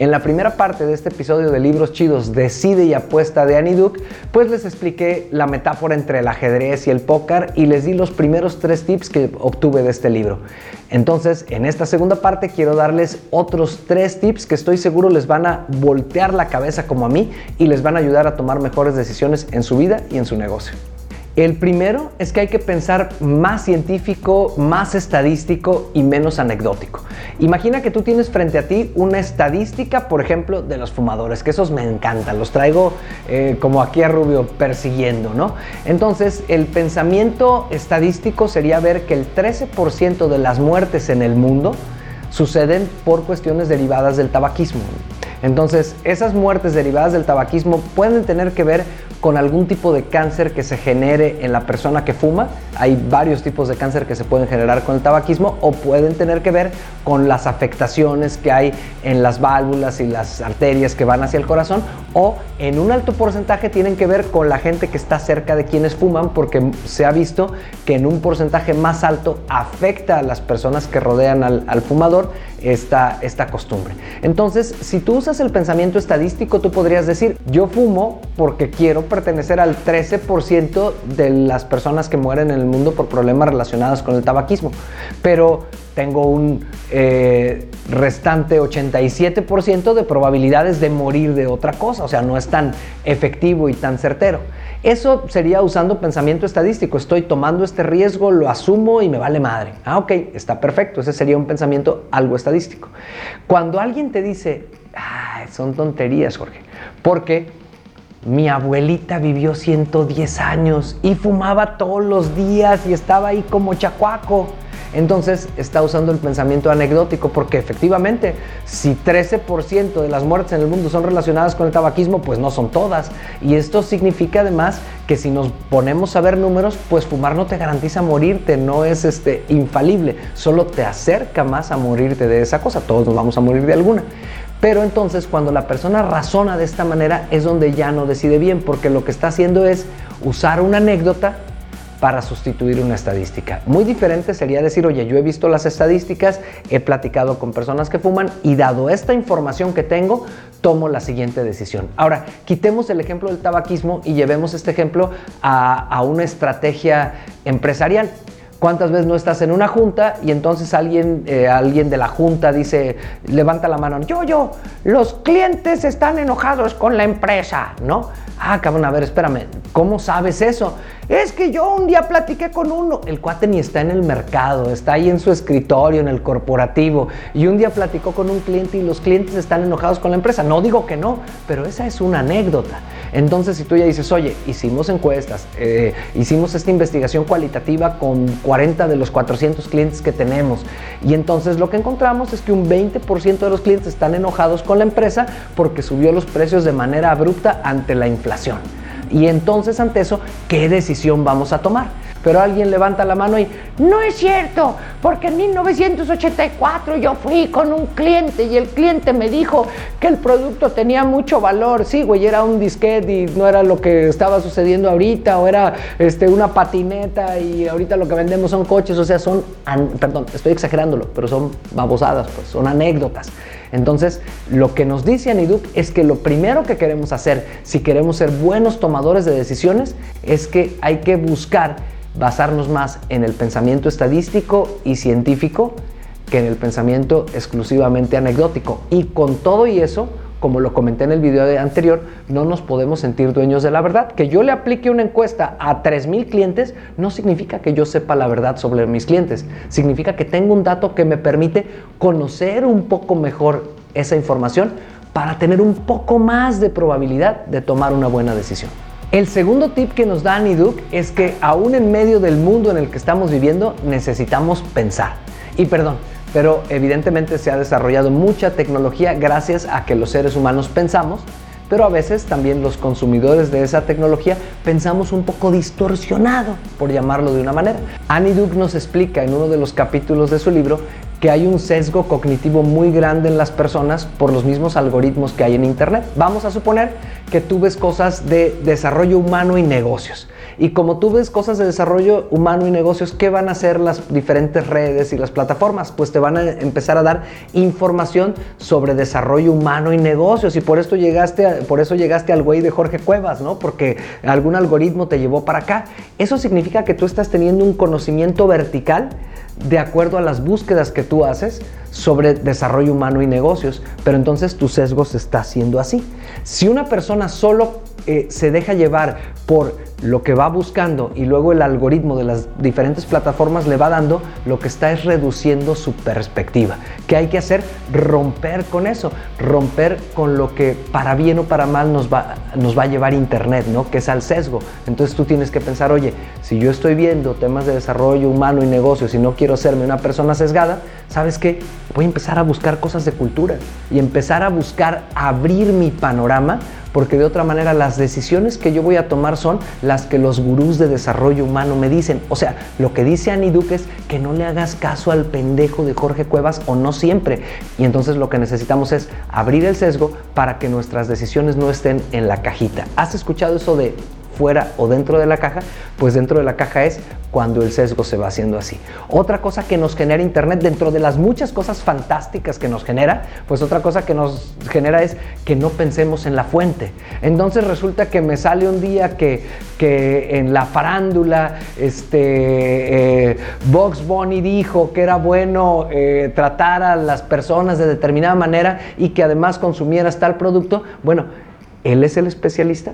En la primera parte de este episodio de Libros Chidos, Decide y Apuesta de Annie Duke, pues les expliqué la metáfora entre el ajedrez y el póker y les di los primeros tres tips que obtuve de este libro. Entonces, en esta segunda parte quiero darles otros tres tips que estoy seguro les van a voltear la cabeza como a mí y les van a ayudar a tomar mejores decisiones en su vida y en su negocio. El primero es que hay que pensar más científico, más estadístico y menos anecdótico. Imagina que tú tienes frente a ti una estadística, por ejemplo, de los fumadores, que esos me encantan, los traigo eh, como aquí a Rubio persiguiendo, ¿no? Entonces, el pensamiento estadístico sería ver que el 13% de las muertes en el mundo suceden por cuestiones derivadas del tabaquismo. Entonces, esas muertes derivadas del tabaquismo pueden tener que ver con algún tipo de cáncer que se genere en la persona que fuma. Hay varios tipos de cáncer que se pueden generar con el tabaquismo o pueden tener que ver con las afectaciones que hay en las válvulas y las arterias que van hacia el corazón o en un alto porcentaje tienen que ver con la gente que está cerca de quienes fuman porque se ha visto que en un porcentaje más alto afecta a las personas que rodean al, fumador esta, esta costumbre. Entonces, si tú usas el pensamiento estadístico, tú podrías decir, yo fumo porque quiero pertenecer al 13% de las personas que mueren en el mundo por problemas relacionados con el tabaquismo. Pero tengo un eh, restante 87% de probabilidades de morir de otra cosa, o sea, no es tan efectivo y tan certero. Eso sería usando pensamiento estadístico, estoy tomando este riesgo, lo asumo y me vale madre. Ah, ok, está perfecto, ese sería un pensamiento algo estadístico. Cuando alguien te dice, son tonterías, Jorge, porque mi abuelita vivió 110 años y fumaba todos los días y estaba ahí como chacuaco. Entonces está usando el pensamiento anecdótico porque efectivamente si 13% de las muertes en el mundo son relacionadas con el tabaquismo, pues no son todas. Y esto significa además que si nos ponemos a ver números, pues fumar no te garantiza morirte, no es este, infalible, solo te acerca más a morirte de esa cosa. Todos nos vamos a morir de alguna. Pero entonces cuando la persona razona de esta manera es donde ya no decide bien, porque lo que está haciendo es usar una anécdota para sustituir una estadística. Muy diferente sería decir, oye, yo he visto las estadísticas, he platicado con personas que fuman y dado esta información que tengo, tomo la siguiente decisión. Ahora, quitemos el ejemplo del tabaquismo y llevemos este ejemplo a, una estrategia empresarial. ¿Cuántas veces no estás en una junta y entonces alguien, eh, alguien de la junta dice, levanta la mano, yo, yo, los clientes están enojados con la empresa, ¿no? Ah, cabrón, a ver, espérame, ¿cómo sabes eso? Es que yo un día platiqué con uno. El cuate ni está en el mercado, está ahí en su escritorio, en el corporativo. Y un día platicó con un cliente y los clientes están enojados con la empresa. No digo que no, pero esa es una anécdota. Entonces, si tú ya dices, oye, hicimos encuestas, eh, hicimos esta investigación cualitativa con 40 de los 400 clientes que tenemos. Y entonces lo que encontramos es que un 20% de los clientes están enojados con la empresa porque subió los precios de manera abrupta ante la inflación. Y entonces ante eso, ¿qué decisión vamos a tomar? Pero alguien levanta la mano y no es cierto, porque en 1984 yo fui con un cliente y el cliente me dijo que el producto tenía mucho valor. Sí, güey, era un disquete y no era lo que estaba sucediendo ahorita, o era este, una patineta y ahorita lo que vendemos son coches, o sea, son, perdón, estoy exagerándolo, pero son babosadas, pues, son anécdotas. Entonces, lo que nos dice Aniduk es que lo primero que queremos hacer, si queremos ser buenos tomadores de decisiones, es que hay que buscar basarnos más en el pensamiento estadístico y científico que en el pensamiento exclusivamente anecdótico. Y con todo y eso, como lo comenté en el video anterior, no nos podemos sentir dueños de la verdad. Que yo le aplique una encuesta a 3.000 clientes no significa que yo sepa la verdad sobre mis clientes. Significa que tengo un dato que me permite conocer un poco mejor esa información para tener un poco más de probabilidad de tomar una buena decisión. El segundo tip que nos da Aniduk es que aún en medio del mundo en el que estamos viviendo necesitamos pensar. Y perdón, pero evidentemente se ha desarrollado mucha tecnología gracias a que los seres humanos pensamos, pero a veces también los consumidores de esa tecnología pensamos un poco distorsionado, por llamarlo de una manera. Annie Duke nos explica en uno de los capítulos de su libro que hay un sesgo cognitivo muy grande en las personas por los mismos algoritmos que hay en Internet. Vamos a suponer que tú ves cosas de desarrollo humano y negocios. Y como tú ves cosas de desarrollo humano y negocios, ¿qué van a hacer las diferentes redes y las plataformas? Pues te van a empezar a dar información sobre desarrollo humano y negocios. Y por esto llegaste, por eso llegaste al güey de Jorge Cuevas, ¿no? Porque algún algoritmo te llevó para acá. Eso significa que tú estás teniendo un conocimiento vertical de acuerdo a las búsquedas que tú haces sobre desarrollo humano y negocios, pero entonces tu sesgo se está haciendo así. Si una persona solo eh, se deja llevar por lo que va buscando y luego el algoritmo de las diferentes plataformas le va dando, lo que está es reduciendo su perspectiva. ¿Qué hay que hacer? Romper con eso, romper con lo que para bien o para mal nos va, nos va a llevar Internet, ¿no? Que es al sesgo. Entonces tú tienes que pensar, oye, si yo estoy viendo temas de desarrollo humano y negocios y no quiero serme una persona sesgada, ¿sabes qué? Voy a empezar a buscar cosas de cultura y empezar a buscar abrir mi panorama porque de otra manera las decisiones que yo voy a tomar son que los gurús de desarrollo humano me dicen. O sea, lo que dice Annie Duke es que no le hagas caso al pendejo de Jorge Cuevas o no siempre. Y entonces lo que necesitamos es abrir el sesgo para que nuestras decisiones no estén en la cajita. ¿Has escuchado eso de fuera o dentro de la caja, pues dentro de la caja es cuando el sesgo se va haciendo así. Otra cosa que nos genera Internet, dentro de las muchas cosas fantásticas que nos genera, pues otra cosa que nos genera es que no pensemos en la fuente. Entonces resulta que me sale un día que, que en la farándula, este, eh, Box dijo que era bueno eh, tratar a las personas de determinada manera y que además consumieras tal producto. Bueno, él es el especialista,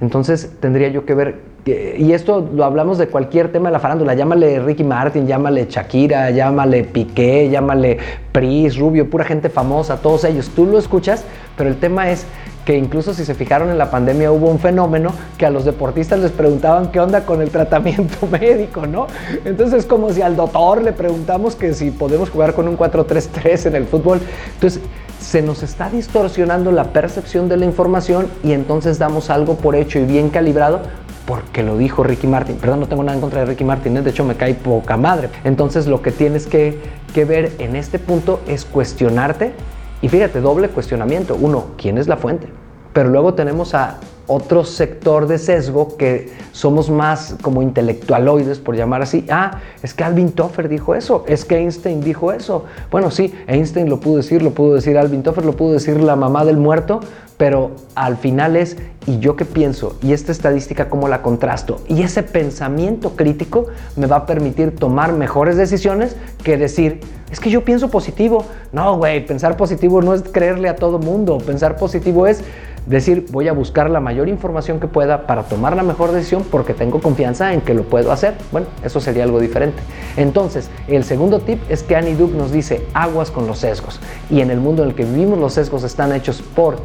entonces tendría yo que ver, y esto lo hablamos de cualquier tema de la farándula, llámale Ricky Martin, llámale Shakira, llámale Piqué, llámale Pris, Rubio, pura gente famosa, todos ellos, tú lo escuchas, pero el tema es que incluso si se fijaron en la pandemia hubo un fenómeno que a los deportistas les preguntaban qué onda con el tratamiento médico, ¿no? Entonces es como si al doctor le preguntamos que si podemos jugar con un 4-3-3 en el fútbol. Entonces se nos está distorsionando la percepción de la información y entonces damos algo por hecho y bien calibrado porque lo dijo Ricky Martin. Perdón, no tengo nada en contra de Ricky Martin, ¿eh? de hecho me cae poca madre. Entonces lo que tienes que, que ver en este punto es cuestionarte y fíjate, doble cuestionamiento. Uno, ¿quién es la fuente? Pero luego tenemos a otro sector de sesgo que somos más como intelectualoides, por llamar así. Ah, es que Alvin Toffer dijo eso, es que Einstein dijo eso. Bueno, sí, Einstein lo pudo decir, lo pudo decir Alvin Toffer, lo pudo decir la mamá del muerto, pero al final es, ¿y yo qué pienso? ¿Y esta estadística cómo la contrasto? Y ese pensamiento crítico me va a permitir tomar mejores decisiones que decir, es que yo pienso positivo. No, güey, pensar positivo no es creerle a todo mundo. Pensar positivo es decir, voy a buscar la mayor información que pueda para tomar la mejor decisión porque tengo confianza en que lo puedo hacer. Bueno, eso sería algo diferente. Entonces, el segundo tip es que Annie Duke nos dice aguas con los sesgos. Y en el mundo en el que vivimos, los sesgos están hechos por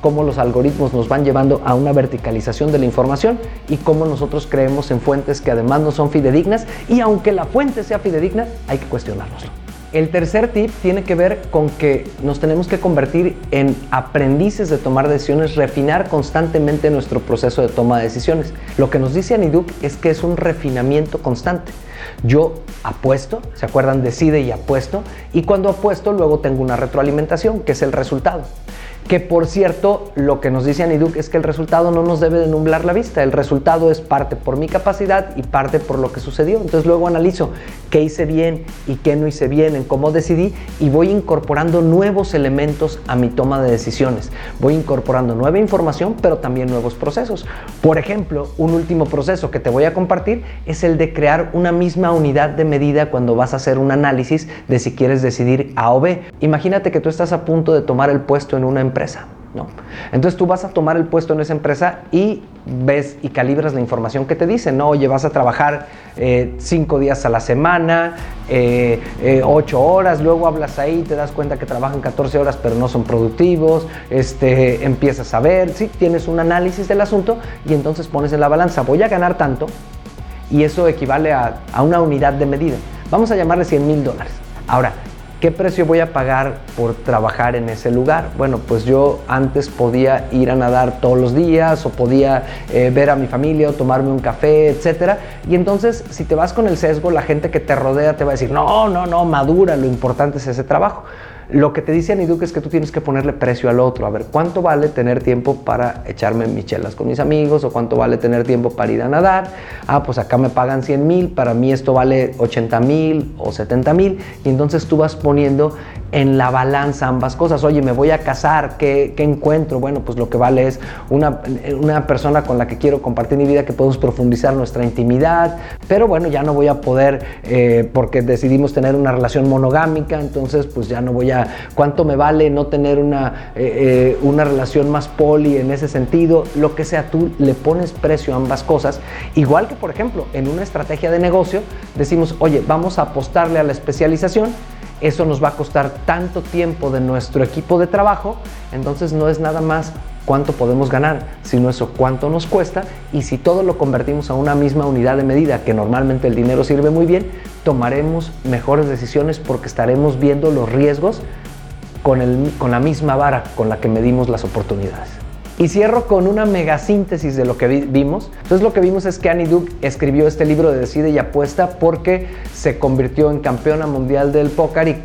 cómo los algoritmos nos van llevando a una verticalización de la información y cómo nosotros creemos en fuentes que además no son fidedignas y aunque la fuente sea fidedigna, hay que cuestionárnoslo. El tercer tip tiene que ver con que nos tenemos que convertir en aprendices de tomar decisiones, refinar constantemente nuestro proceso de toma de decisiones. Lo que nos dice Aniduk es que es un refinamiento constante. Yo apuesto, ¿se acuerdan? Decide y apuesto. Y cuando apuesto, luego tengo una retroalimentación, que es el resultado. Que por cierto, lo que nos dice Aniduk es que el resultado no nos debe de nublar la vista. El resultado es parte por mi capacidad y parte por lo que sucedió. Entonces luego analizo qué hice bien y qué no hice bien, en cómo decidí y voy incorporando nuevos elementos a mi toma de decisiones. Voy incorporando nueva información, pero también nuevos procesos. Por ejemplo, un último proceso que te voy a compartir es el de crear una misma unidad de medida cuando vas a hacer un análisis de si quieres decidir A o B. Imagínate que tú estás a punto de tomar el puesto en una empresa empresa. ¿no? Entonces tú vas a tomar el puesto en esa empresa y ves y calibras la información que te dicen, ¿no? Oye, vas a trabajar eh, cinco días a la semana, eh, eh, ocho horas, luego hablas ahí, te das cuenta que trabajan 14 horas pero no son productivos, este, empiezas a ver, sí, tienes un análisis del asunto y entonces pones en la balanza, voy a ganar tanto y eso equivale a, a una unidad de medida. Vamos a llamarle 100 mil dólares. Ahora, ¿Qué precio voy a pagar por trabajar en ese lugar? Bueno, pues yo antes podía ir a nadar todos los días o podía eh, ver a mi familia o tomarme un café, etc. Y entonces, si te vas con el sesgo, la gente que te rodea te va a decir, no, no, no, madura, lo importante es ese trabajo. Lo que te dice Aniduk es que tú tienes que ponerle precio al otro. A ver, ¿cuánto vale tener tiempo para echarme michelas con mis amigos? ¿O cuánto vale tener tiempo para ir a nadar? Ah, pues acá me pagan 100 mil, para mí esto vale 80 mil o 70 mil. Y entonces tú vas poniendo en la balanza ambas cosas. Oye, me voy a casar, ¿qué, encuentro? Bueno, pues lo que vale es una, una, persona con la que quiero compartir mi vida, que podemos profundizar nuestra intimidad, pero bueno, ya no voy a poder, eh, porque decidimos tener una relación monogámica, entonces pues ya no voy a, ¿cuánto me vale no tener una, eh, eh, una relación más poli en ese sentido? Lo que sea, tú le pones precio a ambas cosas, igual que por ejemplo en una estrategia de negocio, decimos, oye, vamos a apostarle a la especialización, eso nos va a costar tanto tiempo de nuestro equipo de trabajo, entonces no es nada más cuánto podemos ganar, sino eso cuánto nos cuesta y si todo lo convertimos a una misma unidad de medida, que normalmente el dinero sirve muy bien, tomaremos mejores decisiones porque estaremos viendo los riesgos con, con la misma vara con la que medimos las oportunidades. Y cierro con una mega síntesis de lo que vimos. Entonces lo que vimos es que Annie Duke escribió este libro de Decide y Apuesta porque se convirtió en campeona mundial del póker y,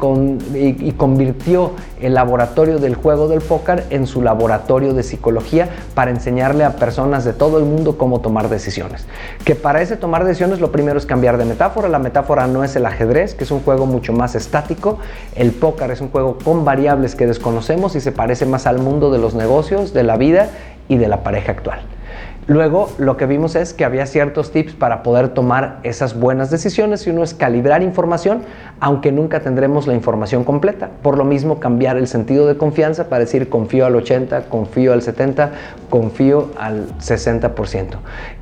y, convirtió el laboratorio del juego del póker en su laboratorio de psicología para enseñarle a personas de todo el mundo cómo tomar decisiones. Que para ese tomar decisiones lo primero es cambiar de metáfora. La metáfora no es el ajedrez, que es un juego mucho más estático. El póker es un juego con variables que desconocemos y se parece más al mundo de los negocios, de la vida y de la pareja actual. Luego lo que vimos es que había ciertos tips para poder tomar esas buenas decisiones y uno es calibrar información, aunque nunca tendremos la información completa. Por lo mismo cambiar el sentido de confianza para decir confío al 80, confío al 70, confío al 60%.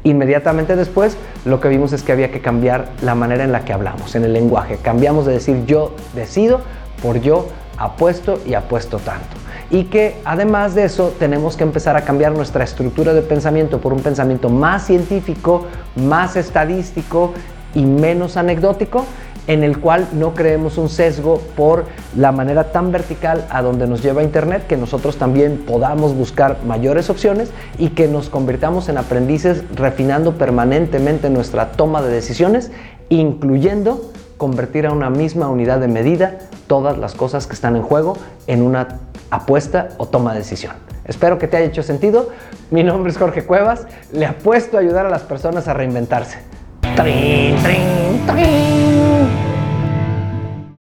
Inmediatamente después lo que vimos es que había que cambiar la manera en la que hablamos, en el lenguaje. Cambiamos de decir yo decido por yo apuesto y apuesto tanto y que además de eso tenemos que empezar a cambiar nuestra estructura de pensamiento por un pensamiento más científico, más estadístico y menos anecdótico en el cual no creemos un sesgo por la manera tan vertical a donde nos lleva Internet, que nosotros también podamos buscar mayores opciones y que nos convirtamos en aprendices refinando permanentemente nuestra toma de decisiones, incluyendo convertir a una misma unidad de medida todas las cosas que están en juego en una apuesta o toma de decisión. Espero que te haya hecho sentido. Mi nombre es Jorge Cuevas. Le apuesto a ayudar a las personas a reinventarse. ¡Trin, trin, trin!